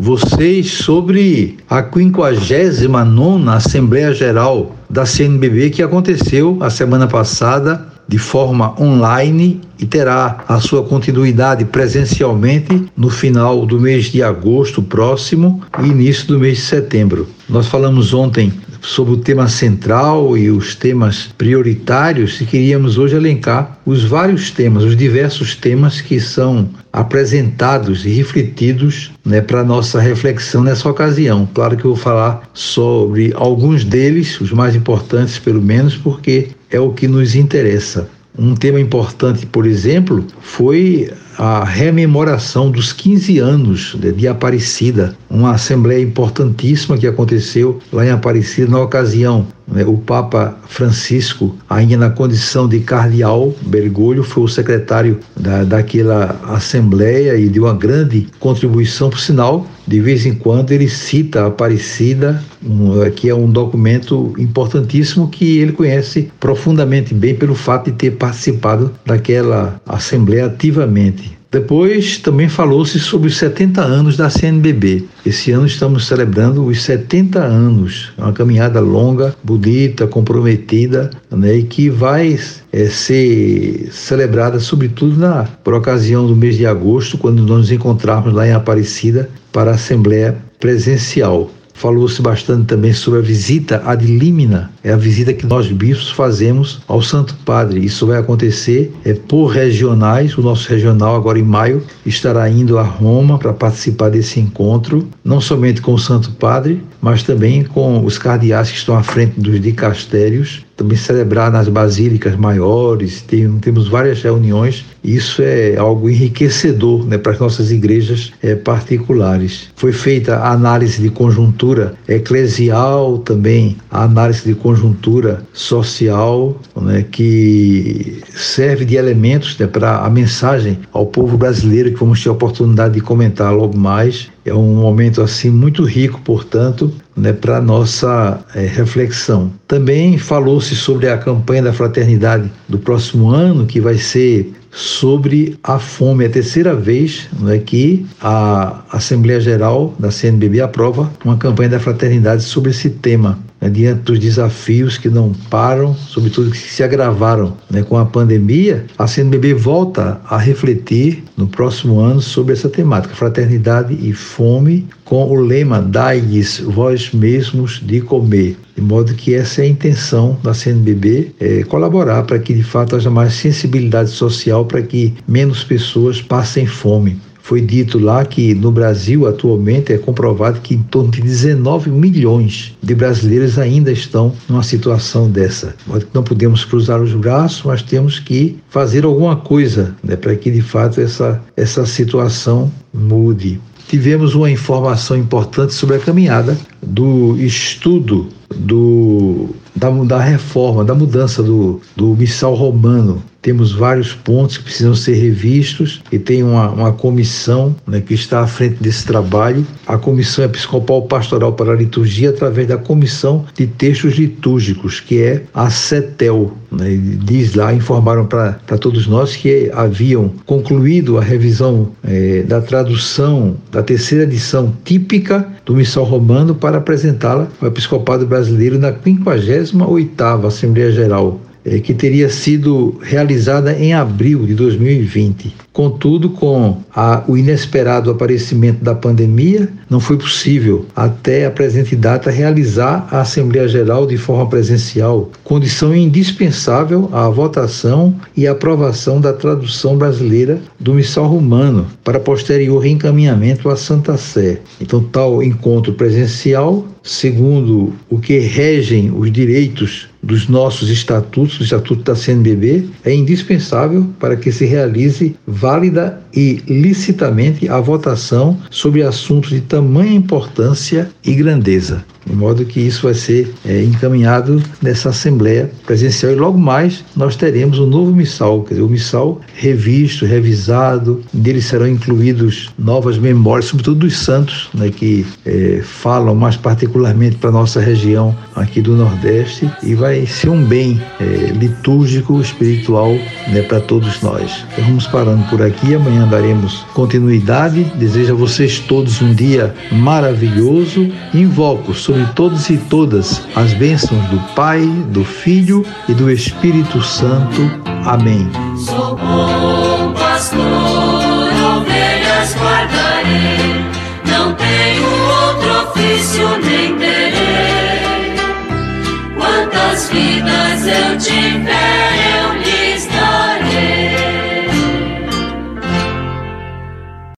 vocês sobre a 59 Assembleia Geral da CNBB que aconteceu a semana passada de forma online e terá a sua continuidade presencialmente no final do mês de agosto próximo e início do mês de setembro. Nós falamos ontem sobre o tema central e os temas prioritários e queríamos hoje elencar os vários temas, os diversos temas que são apresentados e refletidos né, para nossa reflexão nessa ocasião. Claro que eu vou falar sobre alguns deles, os mais importantes pelo menos, porque é o que nos interessa. Um tema importante, por exemplo, foi a rememoração dos 15 anos de, Aparecida, uma assembleia importantíssima que aconteceu lá em Aparecida na ocasião. Né, o Papa Francisco, ainda na condição de cardeal Bergoglio, foi o secretário da, daquela assembleia e deu uma grande contribuição, por sinal, de vez em quando ele cita a Aparecida, um, que é um documento importantíssimo que ele conhece profundamente bem pelo fato de ter participado daquela assembleia ativamente. Depois também falou-se sobre os 70 anos da CNBB. Esse ano estamos celebrando os 70 anos, uma caminhada longa, bonita, comprometida, né, e que vai é, ser celebrada sobretudo na, por ocasião do mês de agosto, quando nós nos encontrarmos lá em Aparecida para a Assembleia Presencial. Falou-se bastante também sobre a visita ad limina, é a visita que nós bispos fazemos ao Santo Padre. Isso vai acontecer é, por regionais. O nosso regional, agora em maio, estará indo a Roma para participar desse encontro, não somente com o Santo Padre, mas também com os cardeais que estão à frente dos dicastérios também celebrar nas basílicas maiores, tem, temos várias reuniões. Isso é algo enriquecedor né, para as nossas igrejas é, particulares. Foi feita a análise de conjuntura eclesial também, a análise de conjuntura social, né, que serve de elementos né, para a mensagem ao povo brasileiro, que vamos ter a oportunidade de comentar logo mais. É um momento assim muito rico, portanto, né, para nossa é, reflexão. Também falou-se sobre a campanha da fraternidade do próximo ano, que vai ser sobre a fome. É a terceira vez né, que a Assembleia Geral da CNBB aprova uma campanha da fraternidade sobre esse tema né, diante dos desafios que não param, sobretudo que se agravaram né, com a pandemia, a CNBB volta a refletir no próximo ano sobre essa temática, fraternidade e fome, com o lema Dai-lhes vós mesmos de comer. De modo que essa é a intenção da CNBB, é colaborar para que de fato haja mais sensibilidade social para que menos pessoas passem fome. Foi dito lá que no Brasil atualmente é comprovado que em torno de 19 milhões de brasileiros ainda estão numa situação dessa. Não podemos cruzar os braços, mas temos que fazer alguma coisa né, para que de fato essa, essa situação mude. Tivemos uma informação importante sobre a caminhada do estudo do, da, da reforma, da mudança do, do missal romano temos vários pontos que precisam ser revistos e tem uma, uma comissão né, que está à frente desse trabalho, a Comissão Episcopal Pastoral para a Liturgia, através da Comissão de Textos Litúrgicos, que é a CETEL. Né, diz lá, informaram para todos nós que haviam concluído a revisão é, da tradução da terceira edição típica do Missal Romano para apresentá-la ao Episcopado Brasileiro na 58ª Assembleia Geral que teria sido realizada em abril de 2020. Contudo, com a, o inesperado aparecimento da pandemia, não foi possível, até a presente data, realizar a Assembleia Geral de forma presencial, condição indispensável à votação e aprovação da tradução brasileira do Missal Romano para posterior reencaminhamento à Santa Sé. Então, tal encontro presencial, segundo o que regem os direitos dos nossos estatutos, do Estatuto da CNBB, é indispensável para que se realize válida e licitamente a votação sobre assuntos de tamanha importância e grandeza. De modo que isso vai ser é, encaminhado nessa Assembleia Presencial e logo mais nós teremos um novo missal, quer dizer, o missal revisto, revisado, nele serão incluídos novas memórias, sobretudo dos santos, né, que é, falam mais particularmente para a nossa região aqui do Nordeste e vai ser um bem é, litúrgico, espiritual né, para todos nós. Então vamos parando por aqui, amanhã daremos continuidade. Desejo a vocês todos um dia maravilhoso. Invoco sobre sobre todos e todas as bênçãos do Pai, do Filho e do Espírito Santo. Amém. Sou bom pastor, ovelhas guardarei, não tenho outro ofício nem terei. Quantas vidas eu tiver.